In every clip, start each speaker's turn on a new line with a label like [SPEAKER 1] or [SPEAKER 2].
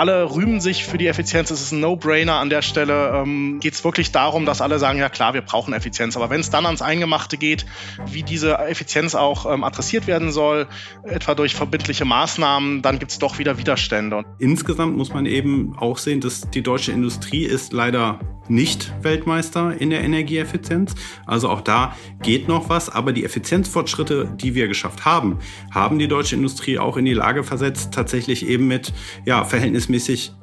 [SPEAKER 1] alle rühmen sich für die Effizienz. Es ist ein No-Brainer an der Stelle. Ähm, geht es wirklich darum, dass alle sagen, ja klar, wir brauchen Effizienz. Aber wenn es dann ans Eingemachte geht, wie diese Effizienz auch ähm, adressiert werden soll, etwa durch verbindliche Maßnahmen, dann gibt es doch wieder Widerstände.
[SPEAKER 2] Insgesamt muss man eben auch sehen, dass die deutsche Industrie ist leider nicht Weltmeister in der Energieeffizienz. Also auch da geht noch was. Aber die Effizienzfortschritte, die wir geschafft haben, haben die deutsche Industrie auch in die Lage versetzt, tatsächlich eben mit ja, verhältnismäßig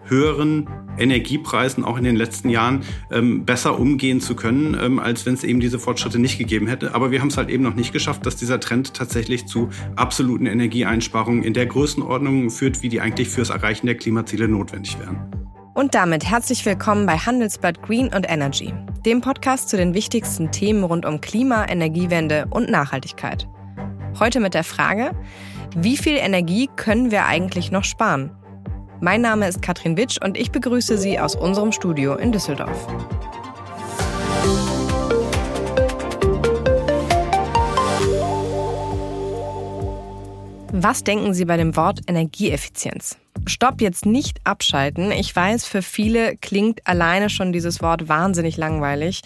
[SPEAKER 2] höheren Energiepreisen auch in den letzten Jahren ähm, besser umgehen zu können, ähm, als wenn es eben diese Fortschritte nicht gegeben hätte. Aber wir haben es halt eben noch nicht geschafft, dass dieser Trend tatsächlich zu absoluten Energieeinsparungen in der Größenordnung führt, wie die eigentlich fürs Erreichen der Klimaziele notwendig wären.
[SPEAKER 3] Und damit herzlich willkommen bei Handelsblatt Green und Energy, dem Podcast zu den wichtigsten Themen rund um Klima, Energiewende und Nachhaltigkeit. Heute mit der Frage, wie viel Energie können wir eigentlich noch sparen? Mein Name ist Katrin Witsch und ich begrüße Sie aus unserem Studio in Düsseldorf. Was denken Sie bei dem Wort Energieeffizienz? Stopp jetzt nicht abschalten. Ich weiß, für viele klingt alleine schon dieses Wort wahnsinnig langweilig.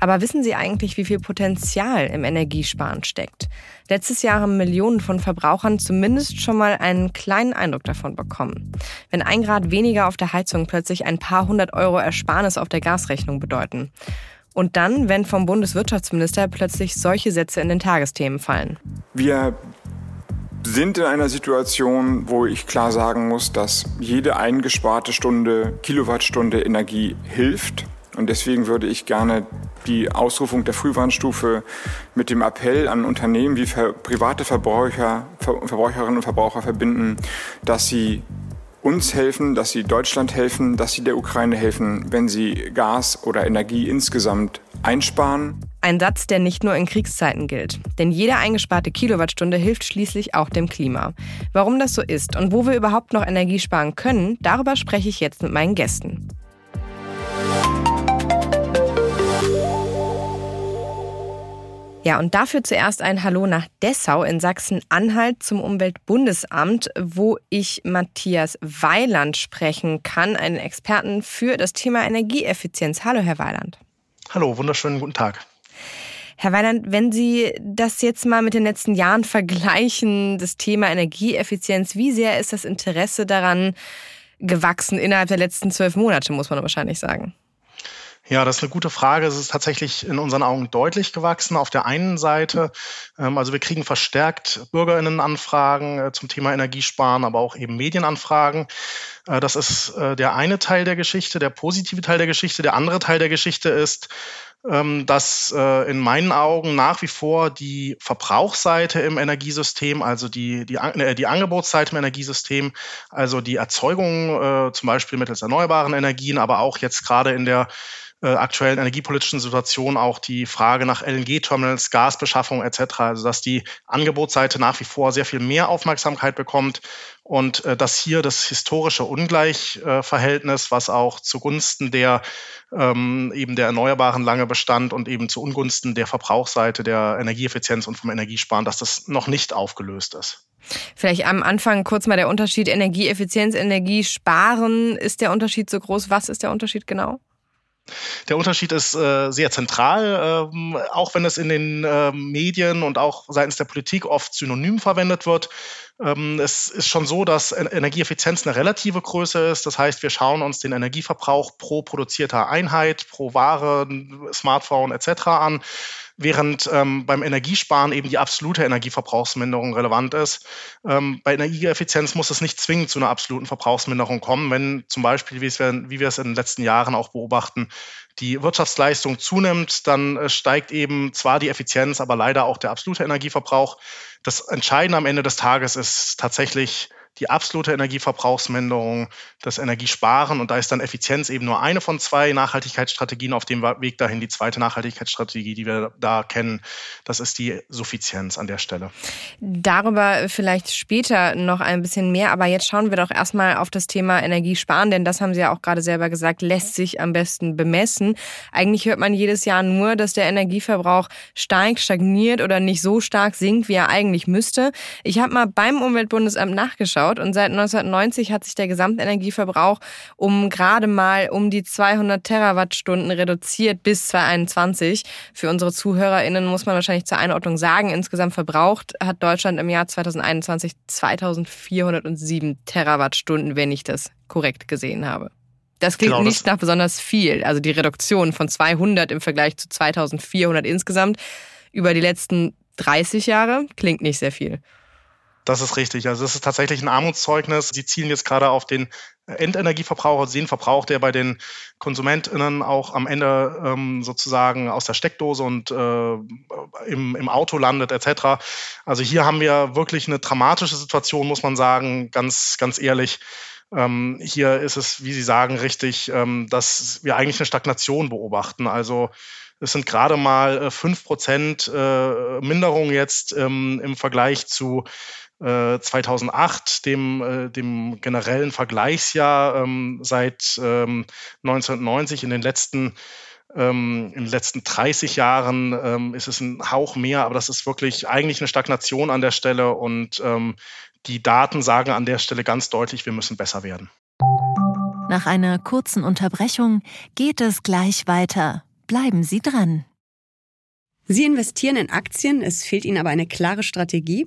[SPEAKER 3] Aber wissen Sie eigentlich, wie viel Potenzial im Energiesparen steckt? Letztes Jahr haben Millionen von Verbrauchern zumindest schon mal einen kleinen Eindruck davon bekommen. Wenn ein Grad weniger auf der Heizung plötzlich ein paar hundert Euro Ersparnis auf der Gasrechnung bedeuten. Und dann, wenn vom Bundeswirtschaftsminister plötzlich solche Sätze in den Tagesthemen fallen.
[SPEAKER 4] Wir sind in einer Situation, wo ich klar sagen muss, dass jede eingesparte Stunde, Kilowattstunde Energie hilft. Und deswegen würde ich gerne die Ausrufung der Frühwarnstufe mit dem Appell an Unternehmen wie private Verbraucher, Verbraucherinnen und Verbraucher verbinden, dass sie uns helfen, dass sie Deutschland helfen, dass sie der Ukraine helfen, wenn sie Gas oder Energie insgesamt einsparen.
[SPEAKER 3] Ein Satz, der nicht nur in Kriegszeiten gilt. Denn jede eingesparte Kilowattstunde hilft schließlich auch dem Klima. Warum das so ist und wo wir überhaupt noch Energie sparen können, darüber spreche ich jetzt mit meinen Gästen. Ja, und dafür zuerst ein Hallo nach Dessau in Sachsen-Anhalt zum Umweltbundesamt, wo ich Matthias Weiland sprechen kann, einen Experten für das Thema Energieeffizienz. Hallo, Herr Weiland.
[SPEAKER 1] Hallo, wunderschönen guten Tag.
[SPEAKER 3] Herr Weiland, wenn Sie das jetzt mal mit den letzten Jahren vergleichen, das Thema Energieeffizienz, wie sehr ist das Interesse daran gewachsen innerhalb der letzten zwölf Monate, muss man wahrscheinlich sagen?
[SPEAKER 1] Ja, das ist eine gute Frage. Es ist tatsächlich in unseren Augen deutlich gewachsen. Auf der einen Seite, ähm, also wir kriegen verstärkt Bürgerinnenanfragen äh, zum Thema Energiesparen, aber auch eben Medienanfragen. Äh, das ist äh, der eine Teil der Geschichte, der positive Teil der Geschichte. Der andere Teil der Geschichte ist, ähm, dass in meinen Augen nach wie vor die Verbrauchsseite im Energiesystem, also die, die, die Angebotsseite im Energiesystem, also die Erzeugung zum Beispiel mittels erneuerbaren Energien, aber auch jetzt gerade in der äh, aktuellen energiepolitischen Situation auch die Frage nach LNG-Terminals, Gasbeschaffung etc. Also dass die Angebotsseite nach wie vor sehr viel mehr Aufmerksamkeit bekommt und äh, dass hier das historische Ungleichverhältnis, was auch zugunsten der ähm, eben der Erneuerbaren lange bestand und eben zu Ungunsten der Verbrauchsseite der Energieeffizienz und vom Energiesparen, dass das noch nicht aufgelöst ist.
[SPEAKER 3] Vielleicht am Anfang kurz mal der Unterschied Energieeffizienz, Energiesparen. Ist der Unterschied so groß? Was ist der Unterschied genau?
[SPEAKER 1] Der Unterschied ist äh, sehr zentral, ähm, auch wenn es in den äh, Medien und auch seitens der Politik oft synonym verwendet wird. Ähm, es ist schon so, dass Energieeffizienz eine relative Größe ist. Das heißt, wir schauen uns den Energieverbrauch pro produzierter Einheit, pro Ware, Smartphone etc. an während ähm, beim Energiesparen eben die absolute Energieverbrauchsminderung relevant ist. Ähm, bei Energieeffizienz muss es nicht zwingend zu einer absoluten Verbrauchsminderung kommen, wenn zum Beispiel, wie, es wir, wie wir es in den letzten Jahren auch beobachten, die Wirtschaftsleistung zunimmt, dann äh, steigt eben zwar die Effizienz, aber leider auch der absolute Energieverbrauch. Das Entscheidende am Ende des Tages ist tatsächlich die absolute Energieverbrauchsminderung, das Energiesparen und da ist dann Effizienz eben nur eine von zwei Nachhaltigkeitsstrategien auf dem Weg dahin. Die zweite Nachhaltigkeitsstrategie, die wir da kennen, das ist die Suffizienz an der Stelle.
[SPEAKER 3] Darüber vielleicht später noch ein bisschen mehr, aber jetzt schauen wir doch erstmal auf das Thema Energiesparen, denn das haben Sie ja auch gerade selber gesagt, lässt sich am besten bemessen. Eigentlich hört man jedes Jahr nur, dass der Energieverbrauch steigt, stagniert oder nicht so stark sinkt, wie er eigentlich müsste. Ich habe mal beim Umweltbundesamt nachgeschaut abgebaut und seit 1990 hat sich der Gesamtenergieverbrauch um gerade mal um die 200 Terawattstunden reduziert bis 2021. Für unsere ZuhörerInnen muss man wahrscheinlich zur Einordnung sagen, insgesamt verbraucht hat Deutschland im Jahr 2021 2407 Terawattstunden, wenn ich das korrekt gesehen habe. Das klingt genau, nicht nach besonders viel. Also die Reduktion von 200 im Vergleich zu 2400 insgesamt über die letzten 30 Jahre klingt nicht sehr viel.
[SPEAKER 1] Das ist richtig. Also es ist tatsächlich ein Armutszeugnis. Sie zielen jetzt gerade auf den Endenergieverbraucher, den Verbrauch, der bei den KonsumentInnen auch am Ende ähm, sozusagen aus der Steckdose und äh, im, im Auto landet, etc. Also hier haben wir wirklich eine dramatische Situation, muss man sagen, ganz, ganz ehrlich. Ähm, hier ist es, wie Sie sagen, richtig, ähm, dass wir eigentlich eine Stagnation beobachten. Also es sind gerade mal äh, fünf Prozent äh, Minderung jetzt ähm, im Vergleich zu 2008, äh, dem, äh, dem generellen Vergleichsjahr ähm, seit ähm, 1990 in den letzten ähm, in den letzten 30 Jahren ähm, ist es ein Hauch mehr, aber das ist wirklich eigentlich eine Stagnation an der Stelle und ähm, die Daten sagen an der Stelle ganz deutlich, wir müssen besser werden.
[SPEAKER 5] Nach einer kurzen Unterbrechung geht es gleich weiter. Bleiben Sie dran.
[SPEAKER 6] Sie investieren in Aktien, es fehlt Ihnen aber eine klare Strategie.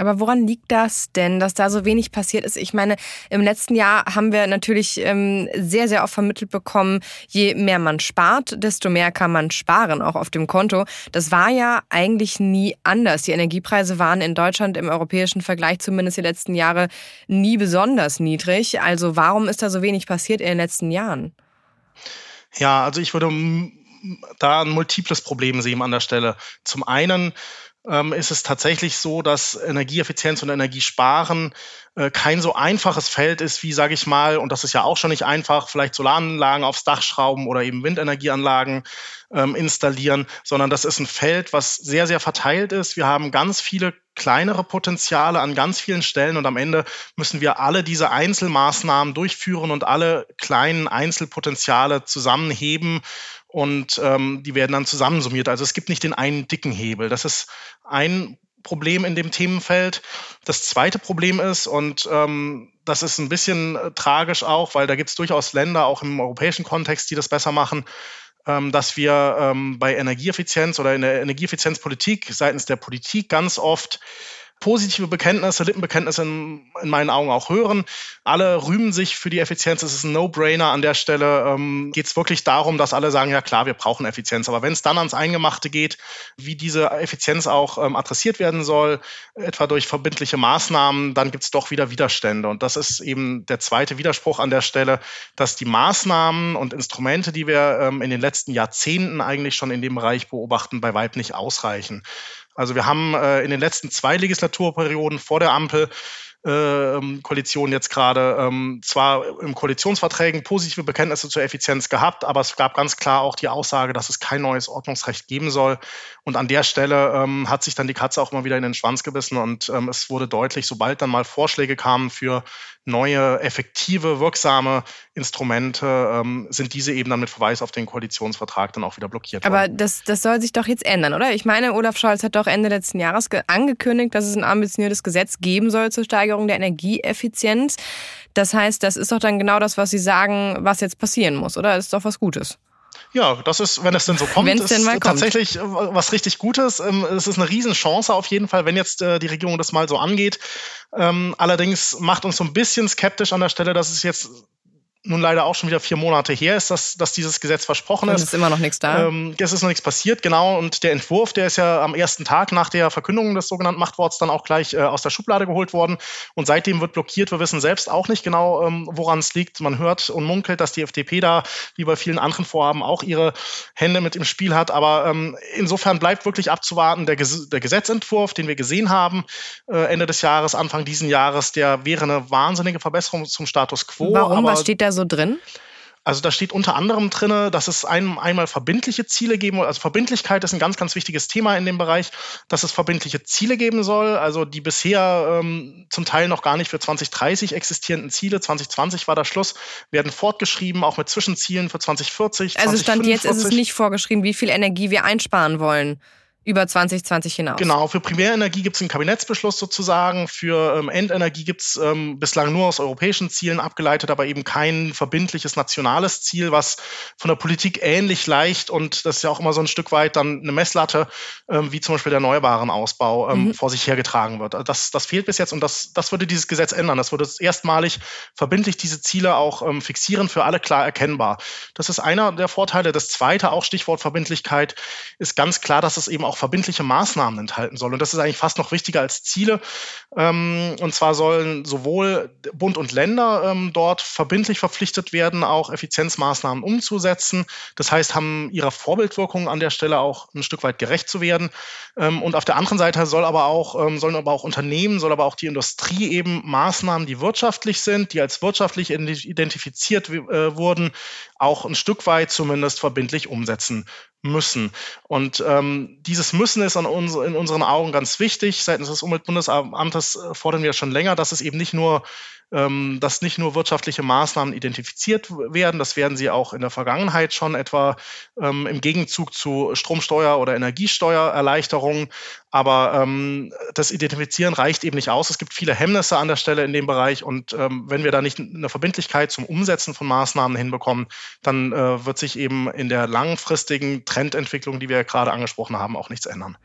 [SPEAKER 3] Aber woran liegt das denn, dass da so wenig passiert ist? Ich meine, im letzten Jahr haben wir natürlich ähm, sehr, sehr oft vermittelt bekommen, je mehr man spart, desto mehr kann man sparen, auch auf dem Konto. Das war ja eigentlich nie anders. Die Energiepreise waren in Deutschland im europäischen Vergleich zumindest die letzten Jahre nie besonders niedrig. Also warum ist da so wenig passiert in den letzten Jahren?
[SPEAKER 1] Ja, also ich würde da ein multiples Problem sehen an der Stelle. Zum einen ähm, ist es tatsächlich so, dass Energieeffizienz und Energiesparen äh, kein so einfaches Feld ist, wie, sage ich mal, und das ist ja auch schon nicht einfach, vielleicht Solaranlagen aufs Dach schrauben oder eben Windenergieanlagen ähm, installieren, sondern das ist ein Feld, was sehr, sehr verteilt ist. Wir haben ganz viele kleinere Potenziale an ganz vielen Stellen und am Ende müssen wir alle diese Einzelmaßnahmen durchführen und alle kleinen Einzelpotenziale zusammenheben und ähm, die werden dann zusammensummiert. Also es gibt nicht den einen dicken Hebel. Das ist ein Problem in dem Themenfeld. Das zweite Problem ist, und ähm, das ist ein bisschen äh, tragisch auch, weil da gibt es durchaus Länder, auch im europäischen Kontext, die das besser machen, ähm, dass wir ähm, bei Energieeffizienz oder in der Energieeffizienzpolitik seitens der Politik ganz oft positive Bekenntnisse, Lippenbekenntnisse in, in, meinen Augen auch hören. Alle rühmen sich für die Effizienz. Es ist ein No-Brainer an der Stelle. Ähm, geht es wirklich darum, dass alle sagen, ja klar, wir brauchen Effizienz. Aber wenn es dann ans Eingemachte geht, wie diese Effizienz auch ähm, adressiert werden soll, etwa durch verbindliche Maßnahmen, dann gibt es doch wieder Widerstände. Und das ist eben der zweite Widerspruch an der Stelle, dass die Maßnahmen und Instrumente, die wir ähm, in den letzten Jahrzehnten eigentlich schon in dem Bereich beobachten, bei Weib nicht ausreichen. Also wir haben äh, in den letzten zwei Legislaturperioden vor der Ampel äh, Koalition jetzt gerade ähm, zwar im Koalitionsverträgen positive Bekenntnisse zur Effizienz gehabt, aber es gab ganz klar auch die Aussage, dass es kein neues Ordnungsrecht geben soll. Und an der Stelle ähm, hat sich dann die Katze auch immer wieder in den Schwanz gebissen und ähm, es wurde deutlich, sobald dann mal Vorschläge kamen für neue, effektive, wirksame Instrumente, ähm, sind diese eben dann mit Verweis auf den Koalitionsvertrag dann auch wieder blockiert
[SPEAKER 3] Aber worden. Aber das, das soll sich doch jetzt ändern, oder? Ich meine, Olaf Scholz hat doch Ende letzten Jahres angekündigt, dass es ein ambitioniertes Gesetz geben soll zur Steigerung der Energieeffizienz. Das heißt, das ist doch dann genau das, was Sie sagen, was jetzt passieren muss, oder? Das ist doch was Gutes.
[SPEAKER 1] Ja, das ist, wenn es denn so kommt, Wenn's ist denn mal tatsächlich kommt. Äh, was richtig Gutes. Ähm, es ist eine Riesenchance auf jeden Fall, wenn jetzt äh, die Regierung das mal so angeht. Ähm, allerdings macht uns so ein bisschen skeptisch an der Stelle, dass es jetzt nun leider auch schon wieder vier Monate her ist, dass, dass dieses Gesetz versprochen ist.
[SPEAKER 3] Es ist immer noch nichts da.
[SPEAKER 1] Ähm, es ist noch nichts passiert, genau. Und der Entwurf, der ist ja am ersten Tag nach der Verkündung des sogenannten Machtworts dann auch gleich äh, aus der Schublade geholt worden. Und seitdem wird blockiert. Wir wissen selbst auch nicht genau, ähm, woran es liegt. Man hört und munkelt, dass die FDP da, wie bei vielen anderen Vorhaben, auch ihre Hände mit im Spiel hat. Aber ähm, insofern bleibt wirklich abzuwarten, der, Ges der Gesetzentwurf, den wir gesehen haben, äh, Ende des Jahres, Anfang diesen Jahres, der wäre eine wahnsinnige Verbesserung zum Status quo.
[SPEAKER 3] Warum? Was steht da so drin?
[SPEAKER 1] Also da steht unter anderem drin, dass es ein, einmal verbindliche Ziele geben soll. Also Verbindlichkeit ist ein ganz, ganz wichtiges Thema in dem Bereich, dass es verbindliche Ziele geben soll. Also die bisher ähm, zum Teil noch gar nicht für 2030 existierenden Ziele, 2020 war der Schluss, werden fortgeschrieben, auch mit Zwischenzielen für 2040.
[SPEAKER 3] Also Stand jetzt ist es nicht vorgeschrieben, wie viel Energie wir einsparen wollen über 2020 hinaus.
[SPEAKER 1] Genau, für Primärenergie gibt es einen Kabinettsbeschluss sozusagen, für ähm, Endenergie gibt es ähm, bislang nur aus europäischen Zielen abgeleitet, aber eben kein verbindliches nationales Ziel, was von der Politik ähnlich leicht und das ist ja auch immer so ein Stück weit dann eine Messlatte, ähm, wie zum Beispiel der erneuerbaren Ausbau ähm, mhm. vor sich hergetragen wird. Das, das fehlt bis jetzt und das, das würde dieses Gesetz ändern. Das würde erstmalig verbindlich diese Ziele auch ähm, fixieren, für alle klar erkennbar. Das ist einer der Vorteile. Das zweite, auch Stichwort Verbindlichkeit, ist ganz klar, dass es eben auch verbindliche Maßnahmen enthalten soll. Und das ist eigentlich fast noch wichtiger als Ziele. Ähm, und zwar sollen sowohl Bund und Länder ähm, dort verbindlich verpflichtet werden, auch Effizienzmaßnahmen umzusetzen. Das heißt, haben ihrer Vorbildwirkung an der Stelle auch ein Stück weit gerecht zu werden. Ähm, und auf der anderen Seite soll aber auch, ähm, sollen aber auch Unternehmen, soll aber auch die Industrie eben Maßnahmen, die wirtschaftlich sind, die als wirtschaftlich identifiziert äh, wurden, auch ein Stück weit zumindest verbindlich umsetzen müssen. Und ähm, dieses Müssen ist uns, in unseren Augen ganz wichtig. Seitens des Umweltbundesamtes äh, fordern wir schon länger, dass es eben nicht nur ähm, dass nicht nur wirtschaftliche Maßnahmen identifiziert werden, das werden sie auch in der Vergangenheit schon etwa ähm, im Gegenzug zu Stromsteuer- oder Energiesteuererleichterungen. Aber ähm, das Identifizieren reicht eben nicht aus. Es gibt viele Hemmnisse an der Stelle in dem Bereich und ähm, wenn wir da nicht eine Verbindlichkeit zum Umsetzen von Maßnahmen hinbekommen, dann äh, wird sich eben in der langfristigen Trendentwicklung, die wir gerade angesprochen haben, auch nichts ändern.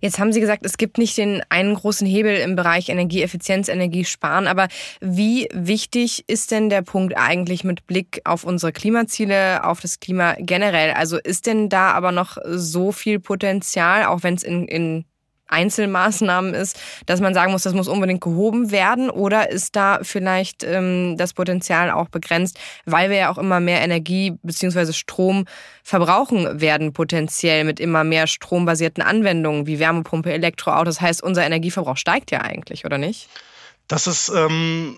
[SPEAKER 3] Jetzt haben Sie gesagt, es gibt nicht den einen großen Hebel im Bereich Energieeffizienz, Energiesparen, aber wie wichtig ist denn der Punkt eigentlich mit Blick auf unsere Klimaziele, auf das Klima generell? Also ist denn da aber noch so viel Potenzial, auch wenn es in, in Einzelmaßnahmen ist, dass man sagen muss, das muss unbedingt gehoben werden? Oder ist da vielleicht ähm, das Potenzial auch begrenzt, weil wir ja auch immer mehr Energie bzw. Strom verbrauchen werden, potenziell mit immer mehr strombasierten Anwendungen wie Wärmepumpe, Elektroautos? Das heißt, unser Energieverbrauch steigt ja eigentlich, oder nicht?
[SPEAKER 1] Das ist ähm,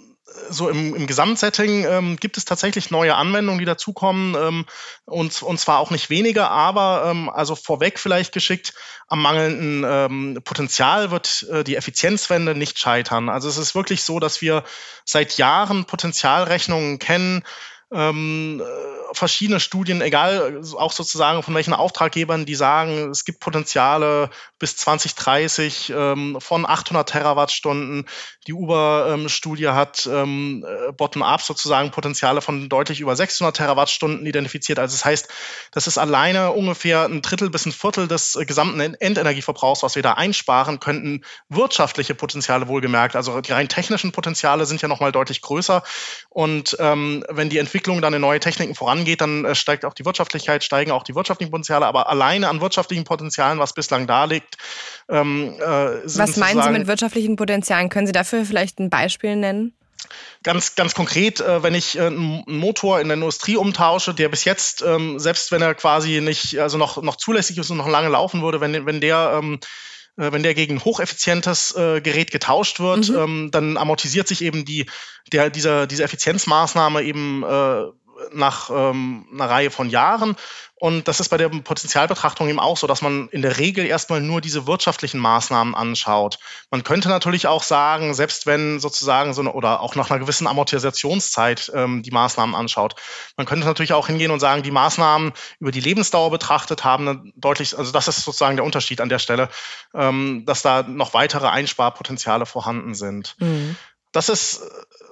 [SPEAKER 1] so im, im Gesamtsetting ähm, gibt es tatsächlich neue Anwendungen, die dazukommen ähm, und, und zwar auch nicht weniger, aber ähm, also vorweg vielleicht geschickt, am mangelnden ähm, Potenzial wird äh, die Effizienzwende nicht scheitern. Also es ist wirklich so, dass wir seit Jahren Potenzialrechnungen kennen, ähm, äh, verschiedene Studien, egal auch sozusagen von welchen Auftraggebern, die sagen, es gibt Potenziale bis 2030 ähm, von 800 Terawattstunden. Die Uber-Studie hat ähm, äh, bottom-up sozusagen Potenziale von deutlich über 600 Terawattstunden identifiziert. Also das heißt, das ist alleine ungefähr ein Drittel bis ein Viertel des äh, gesamten Endenergieverbrauchs, was wir da einsparen könnten. Wirtschaftliche Potenziale wohlgemerkt. Also die rein technischen Potenziale sind ja nochmal deutlich größer. Und ähm, wenn die Entwicklung Entwicklung dann in neue Techniken vorangeht, dann äh, steigt auch die Wirtschaftlichkeit, steigen auch die wirtschaftlichen Potenziale. Aber alleine an wirtschaftlichen Potenzialen, was bislang da liegt,
[SPEAKER 3] ähm, äh, Was meinen Sie mit wirtschaftlichen Potenzialen? Können Sie dafür vielleicht ein Beispiel nennen?
[SPEAKER 1] Ganz, ganz konkret, äh, wenn ich äh, einen Motor in der Industrie umtausche, der bis jetzt, ähm, selbst wenn er quasi nicht, also noch, noch zulässig ist und noch lange laufen würde, wenn, wenn der ähm, äh, wenn der gegen hocheffizientes äh, Gerät getauscht wird, mhm. ähm, dann amortisiert sich eben die, der, dieser, diese Effizienzmaßnahme eben äh, nach ähm, einer Reihe von Jahren. Und das ist bei der Potenzialbetrachtung eben auch so, dass man in der Regel erstmal nur diese wirtschaftlichen Maßnahmen anschaut. Man könnte natürlich auch sagen, selbst wenn sozusagen so eine, oder auch nach einer gewissen Amortisationszeit ähm, die Maßnahmen anschaut, man könnte natürlich auch hingehen und sagen, die Maßnahmen über die Lebensdauer betrachtet haben deutlich, also das ist sozusagen der Unterschied an der Stelle, ähm, dass da noch weitere Einsparpotenziale vorhanden sind. Mhm. Das ist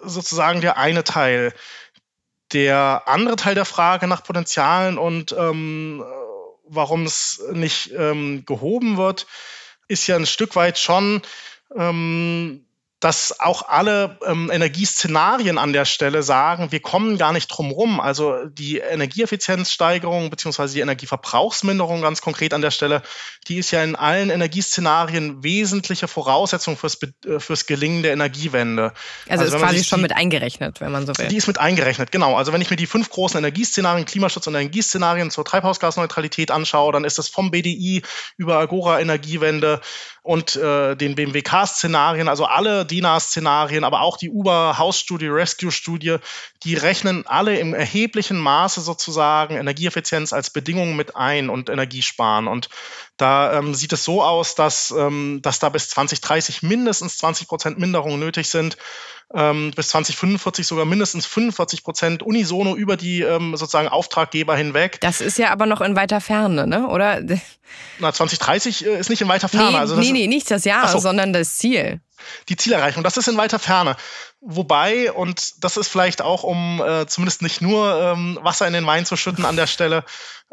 [SPEAKER 1] sozusagen der eine Teil. Der andere Teil der Frage nach Potenzialen und ähm, warum es nicht ähm, gehoben wird, ist ja ein Stück weit schon ähm, dass auch alle ähm, Energieszenarien an der Stelle sagen, wir kommen gar nicht drum rum. Also die Energieeffizienzsteigerung beziehungsweise die Energieverbrauchsminderung ganz konkret an der Stelle, die ist ja in allen Energieszenarien wesentliche Voraussetzung fürs, äh, fürs Gelingen der Energiewende.
[SPEAKER 3] Also, also ist quasi schon die, mit eingerechnet, wenn man so will.
[SPEAKER 1] Die ist mit eingerechnet, genau. Also wenn ich mir die fünf großen Energieszenarien, Klimaschutz und Energieszenarien zur Treibhausgasneutralität anschaue, dann ist das vom BDI über Agora Energiewende und äh, den BMWK-Szenarien, also alle DINA-Szenarien, aber auch die Uber-Hausstudie, Rescue-Studie, die rechnen alle im erheblichen Maße sozusagen Energieeffizienz als Bedingung mit ein und Energiesparen. Und da ähm, sieht es so aus, dass, ähm, dass da bis 2030 mindestens 20 Prozent Minderungen nötig sind, ähm, bis 2045 sogar mindestens 45 Prozent unisono über die ähm, sozusagen Auftraggeber hinweg.
[SPEAKER 3] Das ist ja aber noch in weiter Ferne, ne? oder?
[SPEAKER 1] Na, 2030 äh, ist nicht in weiter Ferne.
[SPEAKER 3] Nee, also nee, nee, nicht das Jahr, so. sondern das Ziel
[SPEAKER 1] die Zielerreichung. Das ist in weiter Ferne. Wobei, und das ist vielleicht auch, um äh, zumindest nicht nur ähm, Wasser in den Wein zu schütten an der Stelle,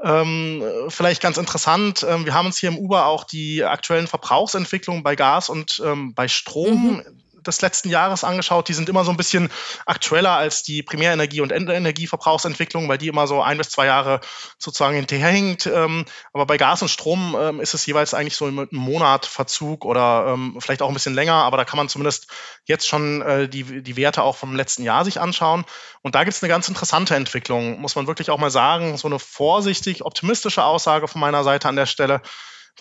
[SPEAKER 1] ähm, vielleicht ganz interessant. Ähm, wir haben uns hier im Uber auch die aktuellen Verbrauchsentwicklungen bei Gas und ähm, bei Strom mhm des letzten Jahres angeschaut. Die sind immer so ein bisschen aktueller als die Primärenergie- und Endenergieverbrauchsentwicklung, weil die immer so ein bis zwei Jahre sozusagen hinterherhängt. Ähm, aber bei Gas und Strom ähm, ist es jeweils eigentlich so mit einem Monat Verzug oder ähm, vielleicht auch ein bisschen länger. Aber da kann man zumindest jetzt schon äh, die, die Werte auch vom letzten Jahr sich anschauen. Und da gibt es eine ganz interessante Entwicklung, muss man wirklich auch mal sagen. So eine vorsichtig optimistische Aussage von meiner Seite an der Stelle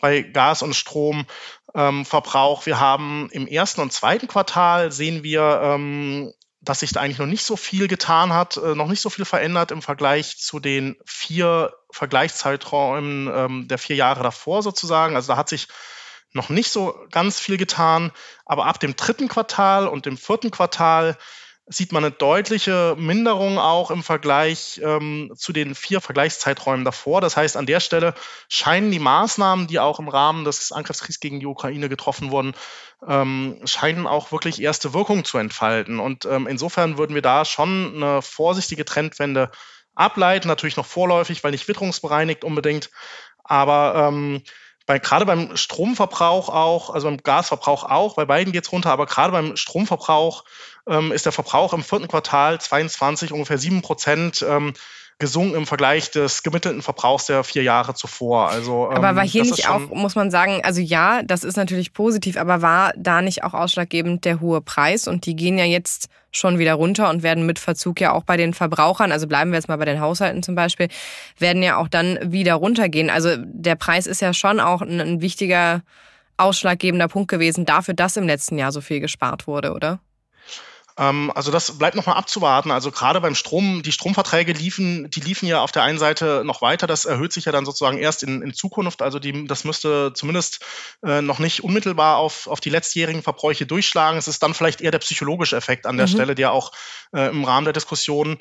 [SPEAKER 1] bei Gas und Strom ähm. Wir haben im ersten und zweiten Quartal sehen wir, ähm, dass sich da eigentlich noch nicht so viel getan hat, äh, noch nicht so viel verändert im Vergleich zu den vier Vergleichszeiträumen ähm, der vier Jahre davor sozusagen. Also da hat sich noch nicht so ganz viel getan, aber ab dem dritten Quartal und dem vierten Quartal sieht man eine deutliche Minderung auch im Vergleich ähm, zu den vier Vergleichszeiträumen davor. Das heißt, an der Stelle scheinen die Maßnahmen, die auch im Rahmen des Angriffskriegs gegen die Ukraine getroffen wurden, ähm, scheinen auch wirklich erste Wirkung zu entfalten. Und ähm, insofern würden wir da schon eine vorsichtige Trendwende ableiten. Natürlich noch vorläufig, weil nicht witterungsbereinigt unbedingt. Aber ähm, bei, gerade beim Stromverbrauch auch, also beim Gasverbrauch auch, bei beiden geht es runter, aber gerade beim Stromverbrauch ähm, ist der Verbrauch im vierten Quartal 22 ungefähr sieben Prozent ähm, gesunken im Vergleich des gemittelten Verbrauchs der vier Jahre zuvor. Also,
[SPEAKER 3] ähm, aber war hier nicht auch, muss man sagen, also ja, das ist natürlich positiv, aber war da nicht auch ausschlaggebend der hohe Preis? Und die gehen ja jetzt schon wieder runter und werden mit Verzug ja auch bei den Verbrauchern, also bleiben wir jetzt mal bei den Haushalten zum Beispiel, werden ja auch dann wieder runtergehen. Also der Preis ist ja schon auch ein, ein wichtiger ausschlaggebender Punkt gewesen dafür, dass im letzten Jahr so viel gespart wurde, oder?
[SPEAKER 1] Ähm, also das bleibt nochmal abzuwarten. Also gerade beim Strom, die Stromverträge liefen, die liefen ja auf der einen Seite noch weiter. Das erhöht sich ja dann sozusagen erst in, in Zukunft. Also die, das müsste zumindest äh, noch nicht unmittelbar auf, auf die letztjährigen Verbräuche durchschlagen. Es ist dann vielleicht eher der psychologische Effekt an der mhm. Stelle, der auch äh, im Rahmen der Diskussion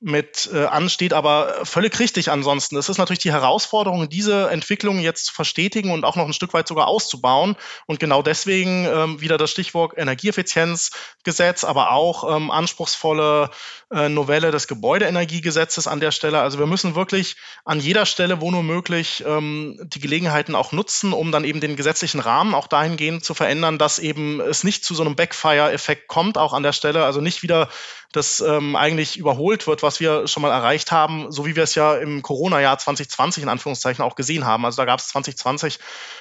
[SPEAKER 1] mit äh, ansteht, aber völlig richtig ansonsten. Es ist natürlich die Herausforderung, diese Entwicklung jetzt zu verstetigen und auch noch ein Stück weit sogar auszubauen. Und genau deswegen ähm, wieder das Stichwort Energieeffizienzgesetz, aber auch ähm, anspruchsvolle äh, Novelle des Gebäudeenergiegesetzes an der Stelle. Also wir müssen wirklich an jeder Stelle, wo nur möglich, ähm, die Gelegenheiten auch nutzen, um dann eben den gesetzlichen Rahmen auch dahingehend zu verändern, dass eben es nicht zu so einem Backfire-Effekt kommt, auch an der Stelle. Also nicht wieder das ähm, eigentlich überholt wird, was wir schon mal erreicht haben, so wie wir es ja im Corona-Jahr 2020 in Anführungszeichen auch gesehen haben. Also da gab es 2020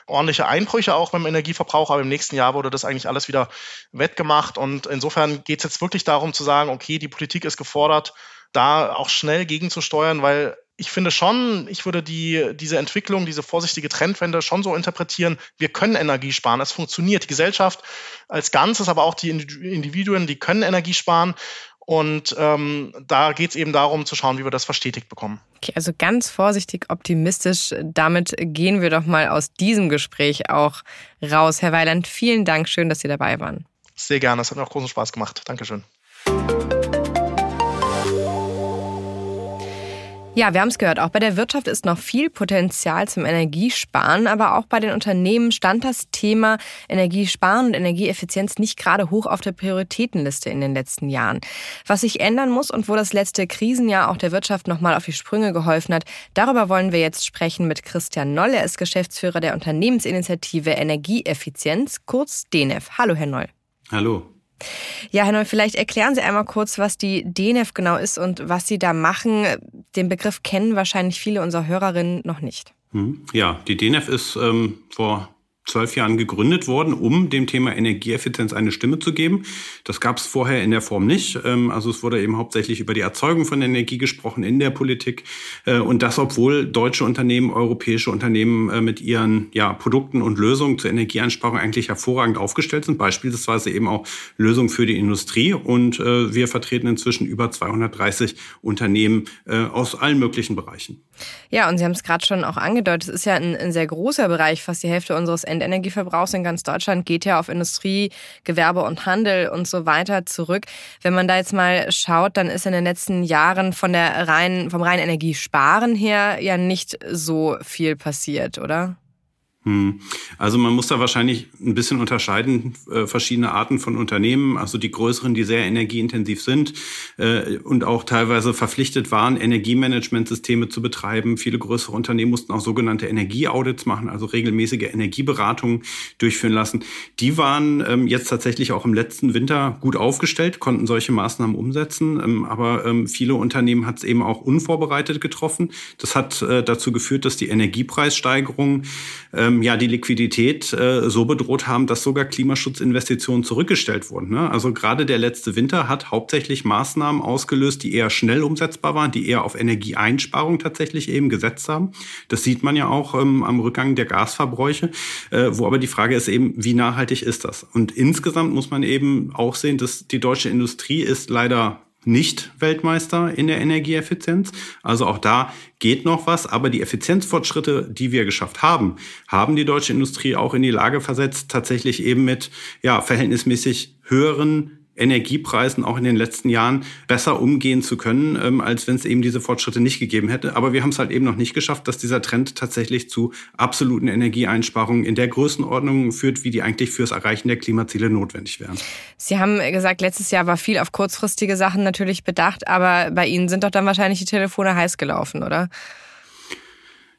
[SPEAKER 1] ordentliche Einbrüche auch beim Energieverbrauch, aber im nächsten Jahr wurde das eigentlich alles wieder wettgemacht. Und insofern geht es jetzt wirklich darum zu sagen, okay, die Politik ist gefordert, da auch schnell gegenzusteuern, weil ich finde schon, ich würde die, diese Entwicklung, diese vorsichtige Trendwende schon so interpretieren, wir können Energie sparen. Es funktioniert. Die Gesellschaft als Ganzes, aber auch die Individuen, die können Energie sparen. Und ähm, da geht es eben darum zu schauen, wie wir das verstetigt bekommen.
[SPEAKER 3] Okay, also ganz vorsichtig optimistisch. Damit gehen wir doch mal aus diesem Gespräch auch raus. Herr Weiland, vielen Dank. Schön, dass Sie dabei waren.
[SPEAKER 1] Sehr gerne. Es hat mir auch großen Spaß gemacht. Dankeschön.
[SPEAKER 3] Ja, wir haben es gehört, auch bei der Wirtschaft ist noch viel Potenzial zum Energiesparen, aber auch bei den Unternehmen stand das Thema Energiesparen und Energieeffizienz nicht gerade hoch auf der Prioritätenliste in den letzten Jahren. Was sich ändern muss und wo das letzte Krisenjahr auch der Wirtschaft nochmal auf die Sprünge geholfen hat, darüber wollen wir jetzt sprechen mit Christian Noll. Er ist Geschäftsführer der Unternehmensinitiative Energieeffizienz, kurz DENEF. Hallo, Herr Noll.
[SPEAKER 2] Hallo.
[SPEAKER 3] Ja, Herr Neu, vielleicht erklären Sie einmal kurz, was die DNEF genau ist und was Sie da machen. Den Begriff kennen wahrscheinlich viele unserer Hörerinnen noch nicht.
[SPEAKER 2] Hm. Ja, die DNEF ist ähm, vor zwölf Jahren gegründet worden, um dem Thema Energieeffizienz eine Stimme zu geben. Das gab es vorher in der Form nicht. Ähm, also es wurde eben hauptsächlich über die Erzeugung von Energie gesprochen in der Politik. Äh, und das, obwohl deutsche Unternehmen, europäische Unternehmen äh, mit ihren ja, Produkten und Lösungen zur Energieeinsparung eigentlich hervorragend aufgestellt sind. Beispielsweise eben auch Lösungen für die Industrie. Und äh, wir vertreten inzwischen über 230 Unternehmen aus allen möglichen Bereichen.
[SPEAKER 3] Ja, und Sie haben es gerade schon auch angedeutet, es ist ja ein, ein sehr großer Bereich, fast die Hälfte unseres Endenergieverbrauchs in ganz Deutschland geht ja auf Industrie, Gewerbe und Handel und so weiter zurück. Wenn man da jetzt mal schaut, dann ist in den letzten Jahren von der reinen, vom reinen Energiesparen her ja nicht so viel passiert, oder?
[SPEAKER 2] Hm. Also man muss da wahrscheinlich ein bisschen unterscheiden, äh, verschiedene Arten von Unternehmen, also die größeren, die sehr energieintensiv sind äh, und auch teilweise verpflichtet waren, Energiemanagementsysteme zu betreiben. Viele größere Unternehmen mussten auch sogenannte Energieaudits machen, also regelmäßige Energieberatungen durchführen lassen. Die waren ähm, jetzt tatsächlich auch im letzten Winter gut aufgestellt, konnten solche Maßnahmen umsetzen, ähm, aber ähm, viele Unternehmen hat es eben auch unvorbereitet getroffen. Das hat äh, dazu geführt, dass die Energiepreissteigerung ähm, ähm, ja die Liquidität äh, so bedroht haben, dass sogar Klimaschutzinvestitionen zurückgestellt wurden. Ne? Also gerade der letzte Winter hat hauptsächlich Maßnahmen ausgelöst, die eher schnell umsetzbar waren, die eher auf Energieeinsparung tatsächlich eben gesetzt haben. Das sieht man ja auch ähm, am Rückgang der Gasverbräuche, äh, wo aber die Frage ist eben, wie nachhaltig ist das? Und insgesamt muss man eben auch sehen, dass die deutsche Industrie ist leider nicht Weltmeister in der Energieeffizienz. Also auch da geht noch was, aber die Effizienzfortschritte, die wir geschafft haben, haben die deutsche Industrie auch in die Lage versetzt, tatsächlich eben mit ja, verhältnismäßig höheren Energiepreisen auch in den letzten Jahren besser umgehen zu können, ähm, als wenn es eben diese Fortschritte nicht gegeben hätte. Aber wir haben es halt eben noch nicht geschafft, dass dieser Trend tatsächlich zu absoluten Energieeinsparungen in der Größenordnung führt, wie die eigentlich fürs Erreichen der Klimaziele notwendig wären.
[SPEAKER 3] Sie haben gesagt, letztes Jahr war viel auf kurzfristige Sachen natürlich bedacht, aber bei Ihnen sind doch dann wahrscheinlich die Telefone heiß gelaufen, oder?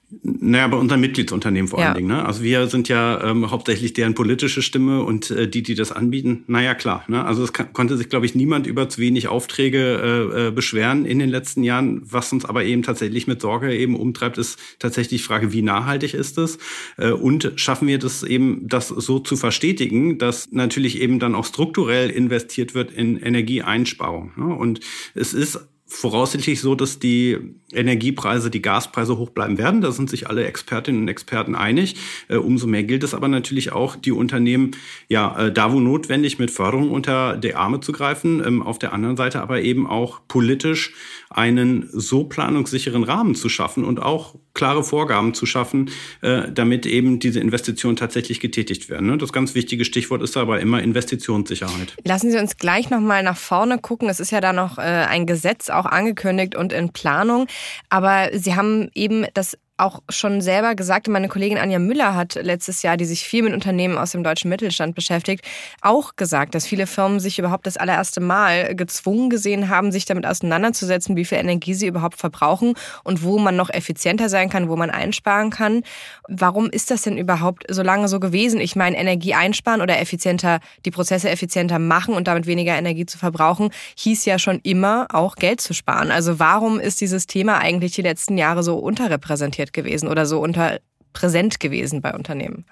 [SPEAKER 2] Naja, bei unseren Mitgliedsunternehmen vor ja. allen Dingen. Ne? Also wir sind ja ähm, hauptsächlich deren politische Stimme und äh, die, die das anbieten, naja klar. Ne? Also es kann, konnte sich, glaube ich, niemand über zu wenig Aufträge äh, äh, beschweren in den letzten Jahren. Was uns aber eben tatsächlich mit Sorge eben umtreibt, ist tatsächlich die Frage, wie nachhaltig ist es? Äh, und schaffen wir das eben, das so zu verstetigen, dass natürlich eben dann auch strukturell investiert wird in Energieeinsparung. Ne? Und es ist voraussichtlich so, dass die Energiepreise, die Gaspreise hoch bleiben werden. Da sind sich alle Expertinnen und Experten einig. Äh, umso mehr gilt es aber natürlich auch, die Unternehmen ja äh, da wo notwendig mit Förderung unter die Arme zu greifen. Ähm, auf der anderen Seite aber eben auch politisch einen so planungssicheren Rahmen zu schaffen und auch klare Vorgaben zu schaffen, äh, damit eben diese Investitionen tatsächlich getätigt werden. Ne? Das ganz wichtige Stichwort ist aber immer Investitionssicherheit.
[SPEAKER 3] Lassen Sie uns gleich nochmal nach vorne gucken. Es ist ja da noch äh, ein Gesetz auch angekündigt und in Planung. Aber Sie haben eben das auch schon selber gesagt, meine Kollegin Anja Müller hat letztes Jahr, die sich viel mit Unternehmen aus dem deutschen Mittelstand beschäftigt, auch gesagt, dass viele Firmen sich überhaupt das allererste Mal gezwungen gesehen haben, sich damit auseinanderzusetzen, wie viel Energie sie überhaupt verbrauchen und wo man noch effizienter sein kann, wo man einsparen kann. Warum ist das denn überhaupt so lange so gewesen? Ich meine, Energie einsparen oder effizienter, die Prozesse effizienter machen und damit weniger Energie zu verbrauchen, hieß ja schon immer auch Geld zu sparen. Also warum ist dieses Thema eigentlich die letzten Jahre so unterrepräsentiert? Repräsentiert gewesen oder so unter präsent gewesen bei Unternehmen?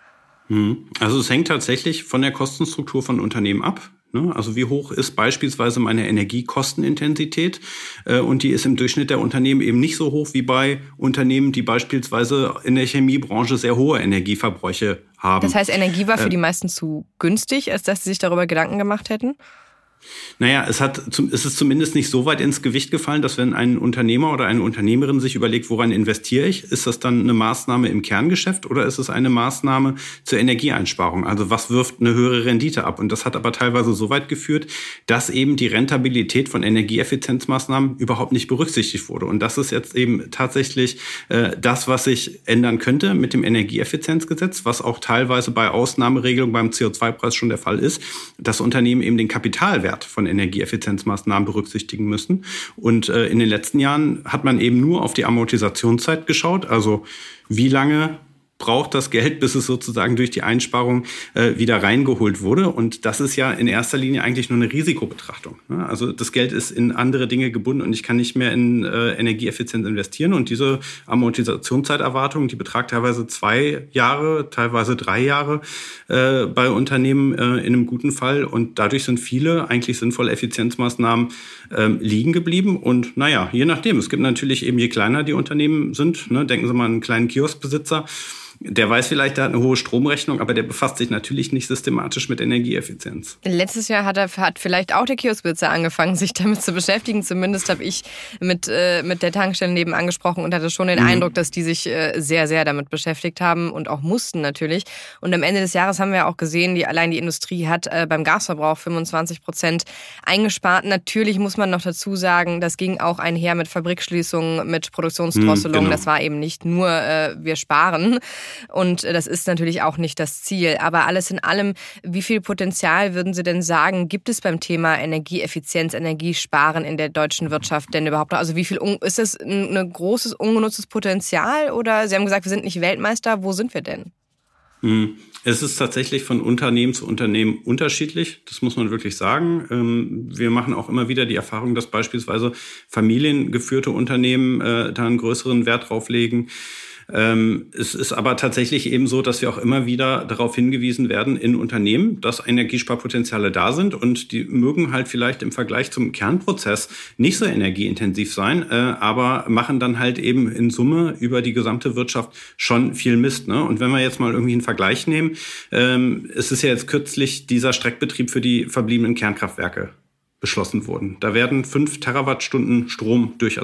[SPEAKER 2] Hm. Also es hängt tatsächlich von der Kostenstruktur von Unternehmen ab. Ne? Also wie hoch ist beispielsweise meine Energiekostenintensität? Äh, und die ist im Durchschnitt der Unternehmen eben nicht so hoch wie bei Unternehmen, die beispielsweise in der Chemiebranche sehr hohe Energieverbräuche haben.
[SPEAKER 3] Das heißt, Energie war für äh, die meisten zu günstig, als dass sie sich darüber Gedanken gemacht hätten?
[SPEAKER 2] Naja, es, hat, es ist zumindest nicht so weit ins Gewicht gefallen, dass wenn ein Unternehmer oder eine Unternehmerin sich überlegt, woran investiere ich, ist das dann eine Maßnahme im Kerngeschäft oder ist es eine Maßnahme zur Energieeinsparung? Also was wirft eine höhere Rendite ab? Und das hat aber teilweise so weit geführt, dass eben die Rentabilität von Energieeffizienzmaßnahmen überhaupt nicht berücksichtigt wurde. Und das ist jetzt eben tatsächlich äh, das, was sich ändern könnte mit dem Energieeffizienzgesetz, was auch teilweise bei Ausnahmeregelungen beim CO2-Preis schon der Fall ist, dass Unternehmen eben den Kapitalwert Wert von Energieeffizienzmaßnahmen berücksichtigen müssen. Und äh, in den letzten Jahren hat man eben nur auf die Amortisationszeit geschaut, also wie lange braucht das Geld, bis es sozusagen durch die Einsparung äh, wieder reingeholt wurde. Und das ist ja in erster Linie eigentlich nur eine Risikobetrachtung. Ne? Also das Geld ist in andere Dinge gebunden und ich kann nicht mehr in äh, Energieeffizienz investieren. Und diese Amortisationszeiterwartung, die betragt teilweise zwei Jahre, teilweise drei Jahre äh, bei Unternehmen äh, in einem guten Fall. Und dadurch sind viele eigentlich sinnvolle Effizienzmaßnahmen äh, liegen geblieben. Und naja, je nachdem. Es gibt natürlich eben, je kleiner die Unternehmen sind, ne, denken Sie mal an einen kleinen Kioskbesitzer, der weiß vielleicht, der hat eine hohe Stromrechnung, aber der befasst sich natürlich nicht systematisch mit Energieeffizienz.
[SPEAKER 3] Letztes Jahr hat, er, hat vielleicht auch der Kioskbesitzer angefangen, sich damit zu beschäftigen. Zumindest habe ich mit, äh, mit der Tankstelle neben angesprochen und hatte schon den mhm. Eindruck, dass die sich äh, sehr, sehr damit beschäftigt haben und auch mussten natürlich. Und am Ende des Jahres haben wir auch gesehen, die, allein die Industrie hat äh, beim Gasverbrauch 25 Prozent eingespart. Natürlich muss man noch dazu sagen, das ging auch einher mit Fabrikschließungen, mit Produktionsdrosselungen. Mhm, genau. Das war eben nicht nur äh, wir sparen, und das ist natürlich auch nicht das Ziel. Aber alles in allem, wie viel Potenzial würden Sie denn sagen, gibt es beim Thema Energieeffizienz, Energiesparen in der deutschen Wirtschaft denn überhaupt noch? Also wie viel ist das ein großes ungenutztes Potenzial? Oder Sie haben gesagt, wir sind nicht Weltmeister. Wo sind wir denn?
[SPEAKER 2] Hm. Es ist tatsächlich von Unternehmen zu Unternehmen unterschiedlich. Das muss man wirklich sagen. Ähm, wir machen auch immer wieder die Erfahrung, dass beispielsweise familiengeführte Unternehmen äh, da einen größeren Wert drauf legen. Ähm, es ist aber tatsächlich eben so, dass wir auch immer wieder darauf hingewiesen werden in Unternehmen, dass Energiesparpotenziale da sind und die mögen halt vielleicht im Vergleich zum Kernprozess nicht so energieintensiv sein, äh, aber machen dann halt eben in Summe über die gesamte Wirtschaft schon viel Mist. Ne? Und wenn wir jetzt mal irgendwie einen Vergleich nehmen, ähm, es ist ja jetzt kürzlich dieser Streckbetrieb für die verbliebenen Kernkraftwerke beschlossen wurden. Da werden fünf Terawattstunden Strom durch.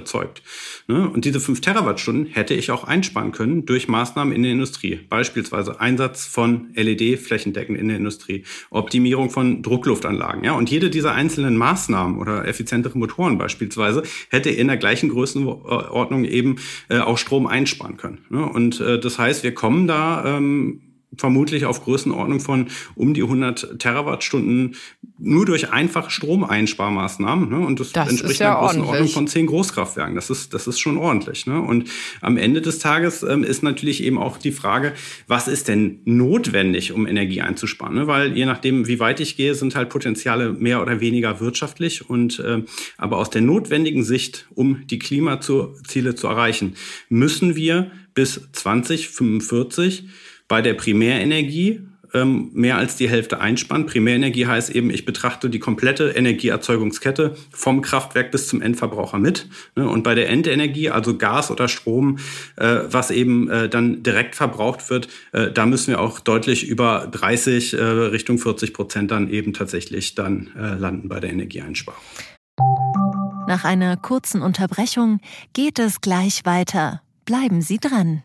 [SPEAKER 2] Ne? Und diese fünf Terawattstunden hätte ich auch einsparen können durch Maßnahmen in der Industrie. Beispielsweise Einsatz von LED flächendeckend in der Industrie, Optimierung von Druckluftanlagen. Und jede dieser einzelnen Maßnahmen oder effizientere Motoren beispielsweise hätte in der gleichen Größenordnung eben äh, auch Strom einsparen können. Ne? Und äh, das heißt, wir kommen da ähm, vermutlich auf Größenordnung von um die 100 Terawattstunden nur durch einfache Stromeinsparmaßnahmen. Ne? Und das, das entspricht ja einer Größenordnung ordentlich. von zehn Großkraftwerken. Das ist, das ist schon ordentlich. Ne? Und am Ende des Tages ähm, ist natürlich eben auch die Frage, was ist denn notwendig, um Energie einzusparen? Ne? Weil je nachdem, wie weit ich gehe, sind halt Potenziale mehr oder weniger wirtschaftlich. Und äh, aber aus der notwendigen Sicht, um die Klimaziele zu erreichen, müssen wir bis 2045 bei der Primärenergie ähm, mehr als die Hälfte einsparen. Primärenergie heißt eben, ich betrachte die komplette Energieerzeugungskette vom Kraftwerk bis zum Endverbraucher mit. Ne? Und bei der Endenergie, also Gas oder Strom, äh, was eben äh, dann direkt verbraucht wird, äh, da müssen wir auch deutlich über 30 äh, Richtung 40 Prozent dann eben tatsächlich dann äh, landen bei der Energieeinsparung.
[SPEAKER 5] Nach einer kurzen Unterbrechung geht es gleich weiter. Bleiben Sie dran.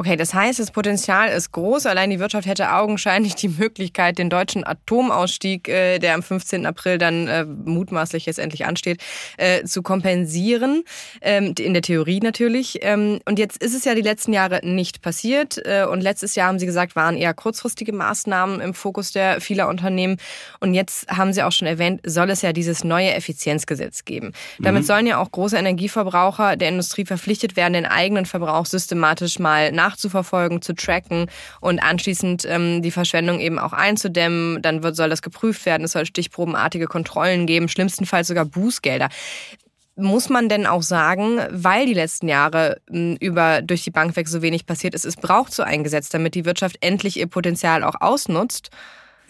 [SPEAKER 3] Okay, das heißt, das Potenzial ist groß. Allein die Wirtschaft hätte augenscheinlich die Möglichkeit, den deutschen Atomausstieg, äh, der am 15. April dann äh, mutmaßlich jetzt endlich ansteht, äh, zu kompensieren. Ähm, in der Theorie natürlich. Ähm, und jetzt ist es ja die letzten Jahre nicht passiert. Äh, und letztes Jahr haben Sie gesagt, waren eher kurzfristige Maßnahmen im Fokus der vieler Unternehmen. Und jetzt haben Sie auch schon erwähnt, soll es ja dieses neue Effizienzgesetz geben. Damit mhm. sollen ja auch große Energieverbraucher der Industrie verpflichtet werden, den eigenen Verbrauch systematisch mal nach nachzuverfolgen, zu tracken und anschließend ähm, die Verschwendung eben auch einzudämmen. Dann wird, soll das geprüft werden, es soll stichprobenartige Kontrollen geben, schlimmstenfalls sogar Bußgelder muss man denn auch sagen, weil die letzten Jahre hm, über durch die Bank weg so wenig passiert ist, es braucht so ein Gesetz, damit die Wirtschaft endlich ihr Potenzial auch ausnutzt?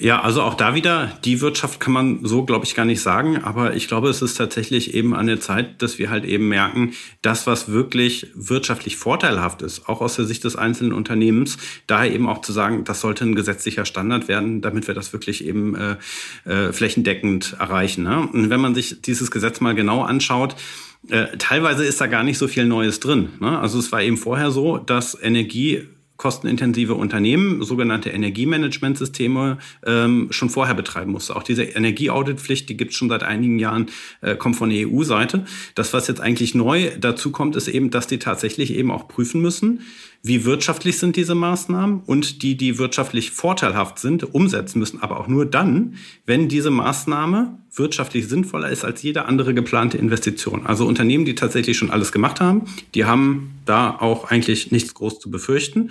[SPEAKER 2] Ja, also auch da wieder, die Wirtschaft kann man so, glaube ich, gar nicht sagen. Aber ich glaube, es ist tatsächlich eben an der Zeit, dass wir halt eben merken, das, was wirklich wirtschaftlich vorteilhaft ist, auch aus der Sicht des einzelnen Unternehmens, daher eben auch zu sagen, das sollte ein gesetzlicher Standard werden, damit wir das wirklich eben äh, äh, flächendeckend erreichen. Ne? Und wenn man sich dieses Gesetz mal genau anschaut, äh, teilweise ist da gar nicht so viel Neues drin. Ne? Also es war eben vorher so, dass Energie kostenintensive Unternehmen sogenannte Energiemanagementsysteme ähm, schon vorher betreiben musste. Auch diese Energieauditpflicht, die gibt es schon seit einigen Jahren, äh, kommt von der EU-Seite. Das, was jetzt eigentlich neu dazu kommt, ist eben, dass die tatsächlich eben auch prüfen müssen, wie wirtschaftlich sind diese Maßnahmen und die, die wirtschaftlich vorteilhaft sind, umsetzen müssen, aber auch nur dann, wenn diese Maßnahme wirtschaftlich sinnvoller ist als jede andere geplante Investition. Also Unternehmen, die tatsächlich schon alles gemacht haben, die haben da auch eigentlich nichts groß zu befürchten.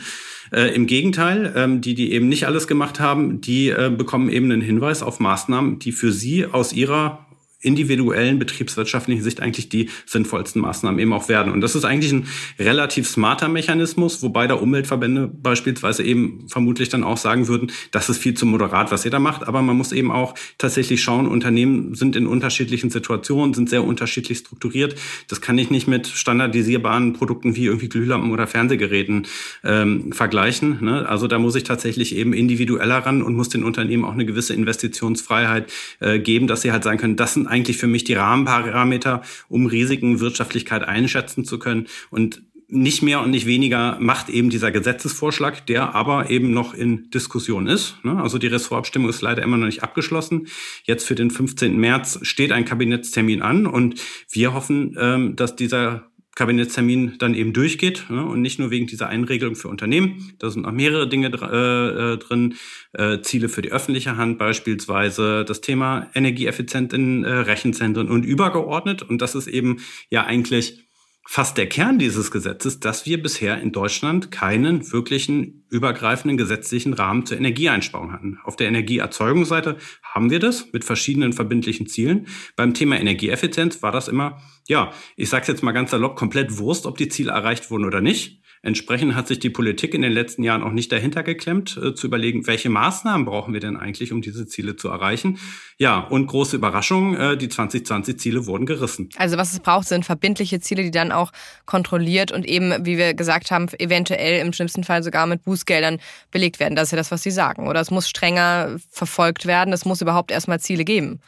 [SPEAKER 2] Äh, Im Gegenteil, ähm, die, die eben nicht alles gemacht haben, die äh, bekommen eben einen Hinweis auf Maßnahmen, die für sie aus ihrer individuellen betriebswirtschaftlichen Sicht eigentlich die sinnvollsten Maßnahmen eben auch werden. Und das ist eigentlich ein relativ smarter Mechanismus, wobei da Umweltverbände beispielsweise eben vermutlich dann auch sagen würden, das ist viel zu moderat, was ihr da macht. Aber man muss eben auch tatsächlich schauen, Unternehmen sind in unterschiedlichen Situationen, sind sehr unterschiedlich strukturiert. Das kann ich nicht mit standardisierbaren Produkten wie irgendwie Glühlampen oder Fernsehgeräten ähm, vergleichen. Ne? Also da muss ich tatsächlich eben individueller ran und muss den Unternehmen auch eine gewisse Investitionsfreiheit äh, geben, dass sie halt sagen können, das sind eigentlich für mich die Rahmenparameter, um Risiken, Wirtschaftlichkeit einschätzen zu können. Und nicht mehr und nicht weniger macht eben dieser Gesetzesvorschlag, der aber eben noch in Diskussion ist. Ne? Also die Ressortabstimmung ist leider immer noch nicht abgeschlossen. Jetzt für den 15. März steht ein Kabinettstermin an und wir hoffen, ähm, dass dieser Kabinettstermin dann eben durchgeht ne? und nicht nur wegen dieser Einregelung für Unternehmen. Da sind noch mehrere Dinge äh, äh, drin. Äh, Ziele für die öffentliche Hand beispielsweise, das Thema energieeffizient in äh, Rechenzentren und übergeordnet. Und das ist eben ja eigentlich fast der Kern dieses Gesetzes, dass wir bisher in Deutschland keinen wirklichen übergreifenden gesetzlichen Rahmen zur Energieeinsparung hatten. Auf der Energieerzeugungsseite haben wir das mit verschiedenen verbindlichen Zielen. Beim Thema Energieeffizienz war das immer, ja, ich sage jetzt mal ganz salopp, komplett Wurst, ob die Ziele erreicht wurden oder nicht. Entsprechend hat sich die Politik in den letzten Jahren auch nicht dahinter geklemmt, äh, zu überlegen, welche Maßnahmen brauchen wir denn eigentlich, um diese Ziele zu erreichen. Ja, und große Überraschung, äh, die 2020-Ziele wurden gerissen.
[SPEAKER 3] Also was es braucht, sind verbindliche Ziele, die dann auch kontrolliert und eben, wie wir gesagt haben, eventuell im schlimmsten Fall sogar mit Bußgeldern belegt werden. Das ist ja das, was Sie sagen. Oder es muss strenger verfolgt werden. Es muss überhaupt erstmal Ziele geben.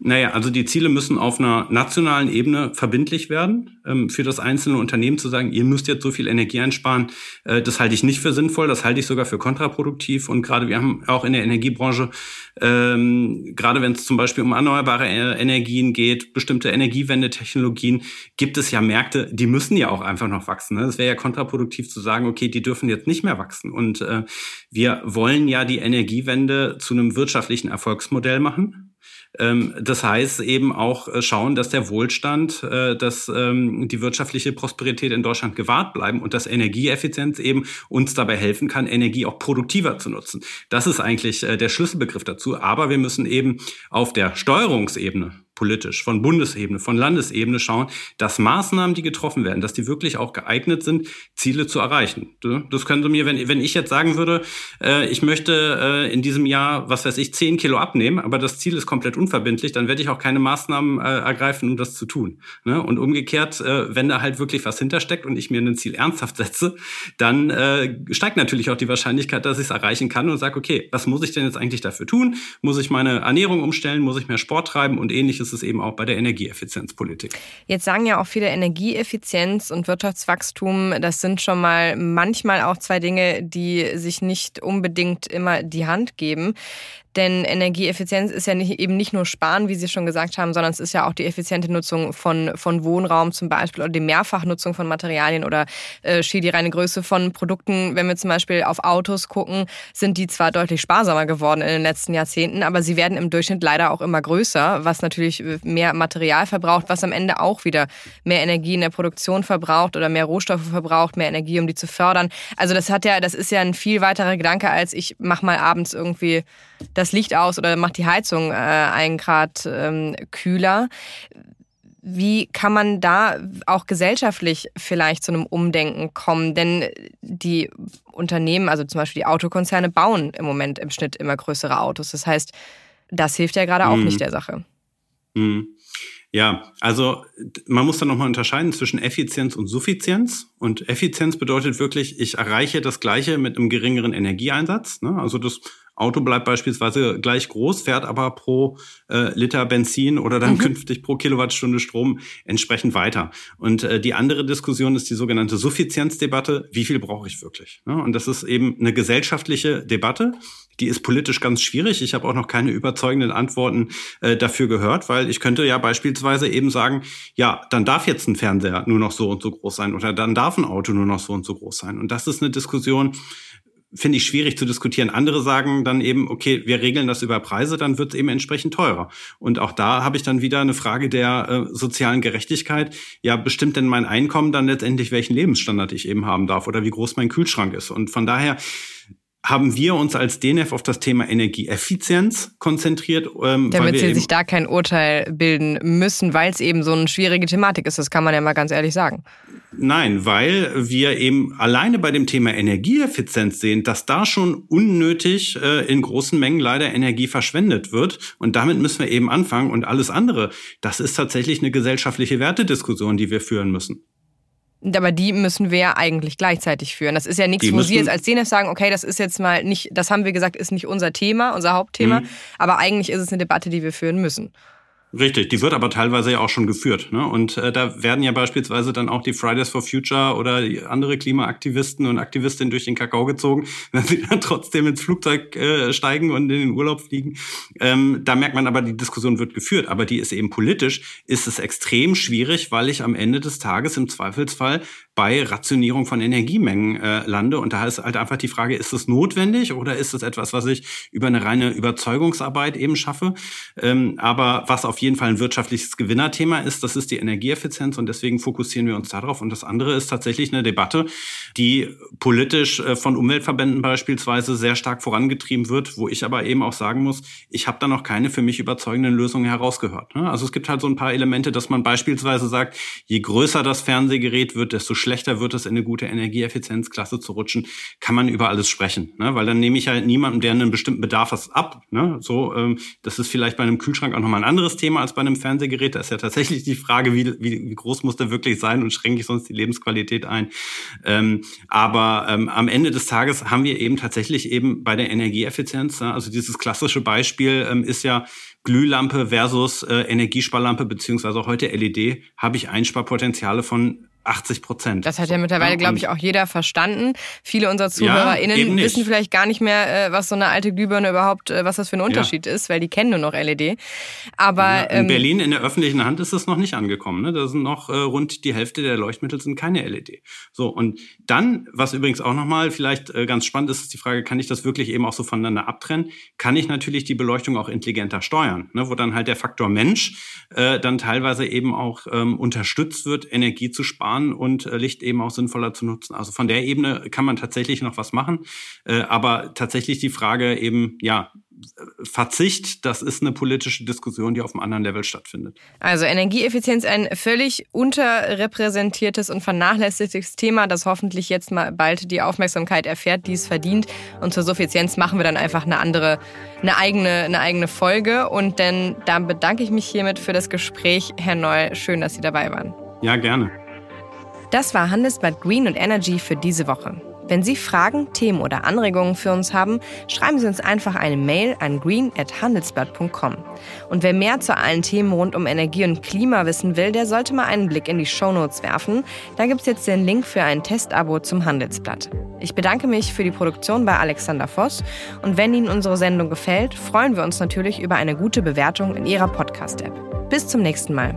[SPEAKER 2] Naja, also die Ziele müssen auf einer nationalen Ebene verbindlich werden. Ähm, für das einzelne Unternehmen zu sagen, ihr müsst jetzt so viel Energie einsparen, äh, das halte ich nicht für sinnvoll, das halte ich sogar für kontraproduktiv. Und gerade wir haben auch in der Energiebranche, ähm, gerade wenn es zum Beispiel um erneuerbare äh, Energien geht, bestimmte Energiewendetechnologien, gibt es ja Märkte, die müssen ja auch einfach noch wachsen. Es ne? wäre ja kontraproduktiv zu sagen, okay, die dürfen jetzt nicht mehr wachsen. Und äh, wir wollen ja die Energiewende zu einem wirtschaftlichen Erfolgsmodell machen. Ähm, das heißt eben auch äh, schauen, dass der Wohlstand, äh, dass ähm, die wirtschaftliche Prosperität in Deutschland gewahrt bleiben und dass Energieeffizienz eben uns dabei helfen kann, Energie auch produktiver zu nutzen. Das ist eigentlich äh, der Schlüsselbegriff dazu. Aber wir müssen eben auf der Steuerungsebene politisch, von Bundesebene, von Landesebene schauen, dass Maßnahmen, die getroffen werden, dass die wirklich auch geeignet sind, Ziele zu erreichen. Das können Sie mir, wenn, wenn ich jetzt sagen würde, äh, ich möchte äh, in diesem Jahr, was weiß ich, zehn Kilo abnehmen, aber das Ziel ist komplett unverbindlich, dann werde ich auch keine Maßnahmen äh, ergreifen, um das zu tun. Ne? Und umgekehrt, äh, wenn da halt wirklich was hintersteckt und ich mir ein Ziel ernsthaft setze, dann äh, steigt natürlich auch die Wahrscheinlichkeit, dass ich es erreichen kann und sage, okay, was muss ich denn jetzt eigentlich dafür tun? Muss ich meine Ernährung umstellen? Muss ich mehr Sport treiben und ähnliches? Ist es eben auch bei der Energieeffizienzpolitik.
[SPEAKER 3] Jetzt sagen ja auch viele Energieeffizienz und Wirtschaftswachstum, das sind schon mal manchmal auch zwei Dinge, die sich nicht unbedingt immer die Hand geben. Denn Energieeffizienz ist ja nicht, eben nicht nur Sparen, wie Sie schon gesagt haben, sondern es ist ja auch die effiziente Nutzung von, von Wohnraum zum Beispiel oder die Mehrfachnutzung von Materialien oder äh, die reine Größe von Produkten. Wenn wir zum Beispiel auf Autos gucken, sind die zwar deutlich sparsamer geworden in den letzten Jahrzehnten, aber sie werden im Durchschnitt leider auch immer größer, was natürlich mehr Material verbraucht, was am Ende auch wieder mehr Energie in der Produktion verbraucht oder mehr Rohstoffe verbraucht, mehr Energie, um die zu fördern. Also das hat ja, das ist ja ein viel weiterer Gedanke als ich mach mal abends irgendwie das Licht aus oder macht die Heizung äh, einen Grad ähm, kühler. Wie kann man da auch gesellschaftlich vielleicht zu einem Umdenken kommen? Denn die Unternehmen, also zum Beispiel die Autokonzerne, bauen im Moment im Schnitt immer größere Autos. Das heißt, das hilft ja gerade auch mhm. nicht der Sache.
[SPEAKER 2] Mhm. Ja, also man muss da nochmal unterscheiden zwischen Effizienz und Suffizienz. Und Effizienz bedeutet wirklich, ich erreiche das Gleiche mit einem geringeren Energieeinsatz. Ne? Also das Auto bleibt beispielsweise gleich groß, fährt aber pro äh, Liter Benzin oder dann mhm. künftig pro Kilowattstunde Strom entsprechend weiter. Und äh, die andere Diskussion ist die sogenannte Suffizienzdebatte. Wie viel brauche ich wirklich? Ja, und das ist eben eine gesellschaftliche Debatte. Die ist politisch ganz schwierig. Ich habe auch noch keine überzeugenden Antworten äh, dafür gehört, weil ich könnte ja beispielsweise eben sagen, ja, dann darf jetzt ein Fernseher nur noch so und so groß sein oder dann darf ein Auto nur noch so und so groß sein. Und das ist eine Diskussion, finde ich schwierig zu diskutieren. Andere sagen dann eben, okay, wir regeln das über Preise, dann wird es eben entsprechend teurer. Und auch da habe ich dann wieder eine Frage der äh, sozialen Gerechtigkeit. Ja, bestimmt denn mein Einkommen dann letztendlich, welchen Lebensstandard ich eben haben darf oder wie groß mein Kühlschrank ist. Und von daher haben wir uns als DNF auf das Thema Energieeffizienz konzentriert.
[SPEAKER 3] Ähm, Damit Sie sich da kein Urteil bilden müssen, weil es eben so eine schwierige Thematik ist. Das kann man ja mal ganz ehrlich sagen.
[SPEAKER 2] Nein, weil wir eben alleine bei dem Thema Energieeffizienz sehen, dass da schon unnötig äh, in großen Mengen leider Energie verschwendet wird. Und damit müssen wir eben anfangen. Und alles andere, das ist tatsächlich eine gesellschaftliche Wertediskussion, die wir führen müssen.
[SPEAKER 3] Aber die müssen wir ja eigentlich gleichzeitig führen. Das ist ja nichts, wo Sie jetzt als DNF sagen, okay, das ist jetzt mal nicht, das haben wir gesagt, ist nicht unser Thema, unser Hauptthema. Mhm. Aber eigentlich ist es eine Debatte, die wir führen müssen.
[SPEAKER 2] Richtig, die wird aber teilweise ja auch schon geführt. Ne? Und äh, da werden ja beispielsweise dann auch die Fridays for Future oder andere Klimaaktivisten und Aktivistinnen durch den Kakao gezogen, wenn sie dann trotzdem ins Flugzeug äh, steigen und in den Urlaub fliegen. Ähm, da merkt man aber, die Diskussion wird geführt, aber die ist eben politisch, ist es extrem schwierig, weil ich am Ende des Tages im Zweifelsfall bei Rationierung von Energiemengen äh, lande. Und da ist halt einfach die Frage, ist es notwendig oder ist es etwas, was ich über eine reine Überzeugungsarbeit eben schaffe? Ähm, aber was auf jeden Fall ein wirtschaftliches Gewinnerthema ist, das ist die Energieeffizienz und deswegen fokussieren wir uns darauf. Und das andere ist tatsächlich eine Debatte, die politisch äh, von Umweltverbänden beispielsweise sehr stark vorangetrieben wird, wo ich aber eben auch sagen muss, ich habe da noch keine für mich überzeugenden Lösungen herausgehört. Ne? Also es gibt halt so ein paar Elemente, dass man beispielsweise sagt, je größer das Fernsehgerät wird, desto schlechter wird es, in eine gute Energieeffizienzklasse zu rutschen, kann man über alles sprechen. Ne? Weil dann nehme ich halt niemandem, der einen bestimmten Bedarf hat, ab. Ne? So, ähm, das ist vielleicht bei einem Kühlschrank auch nochmal ein anderes Thema als bei einem Fernsehgerät. Da ist ja tatsächlich die Frage, wie, wie, wie groß muss der wirklich sein und schränke ich sonst die Lebensqualität ein. Ähm, aber ähm, am Ende des Tages haben wir eben tatsächlich eben bei der Energieeffizienz, ne? also dieses klassische Beispiel ähm, ist ja, Glühlampe versus äh, Energiesparlampe beziehungsweise heute LED habe ich Einsparpotenziale von 80 Prozent.
[SPEAKER 3] Das hat ja mittlerweile, glaube ich, auch jeder verstanden. Viele unserer ZuhörerInnen ja, wissen vielleicht gar nicht mehr, äh, was so eine alte Glühbirne überhaupt, äh, was das für ein Unterschied ja. ist, weil die kennen nur noch LED. Aber
[SPEAKER 2] in ähm, Berlin in der öffentlichen Hand ist es noch nicht angekommen. Ne? Da sind noch äh, rund die Hälfte der Leuchtmittel sind keine LED. So und dann, was übrigens auch nochmal vielleicht äh, ganz spannend ist, ist die Frage, kann ich das wirklich eben auch so voneinander abtrennen? Kann ich natürlich die Beleuchtung auch intelligenter steuern, ne? wo dann halt der Faktor Mensch äh, dann teilweise eben auch ähm, unterstützt wird, Energie zu sparen sparen und äh, Licht eben auch sinnvoller zu nutzen. Also von der Ebene kann man tatsächlich noch was machen. Äh, aber tatsächlich die Frage eben, ja, Verzicht, das ist eine politische Diskussion, die auf einem anderen Level stattfindet.
[SPEAKER 3] Also Energieeffizienz ein völlig unterrepräsentiertes und vernachlässigtes Thema, das hoffentlich jetzt mal bald die Aufmerksamkeit erfährt, die es verdient. Und zur Suffizienz machen wir dann einfach eine andere, eine eigene, eine eigene Folge. Und denn da bedanke ich mich hiermit für das Gespräch, Herr Neul. Schön, dass Sie dabei waren.
[SPEAKER 2] Ja, gerne.
[SPEAKER 3] Das war Handelsblatt Green und Energy für diese Woche. Wenn Sie Fragen, Themen oder Anregungen für uns haben, schreiben Sie uns einfach eine Mail an green.handelsblatt.com. Und wer mehr zu allen Themen rund um Energie und Klima wissen will, der sollte mal einen Blick in die Shownotes werfen. Da gibt es jetzt den Link für ein Testabo zum Handelsblatt. Ich bedanke mich für die Produktion bei Alexander Voss und wenn Ihnen unsere Sendung gefällt, freuen wir uns natürlich über eine gute Bewertung in Ihrer Podcast-App. Bis zum nächsten Mal.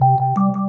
[SPEAKER 7] you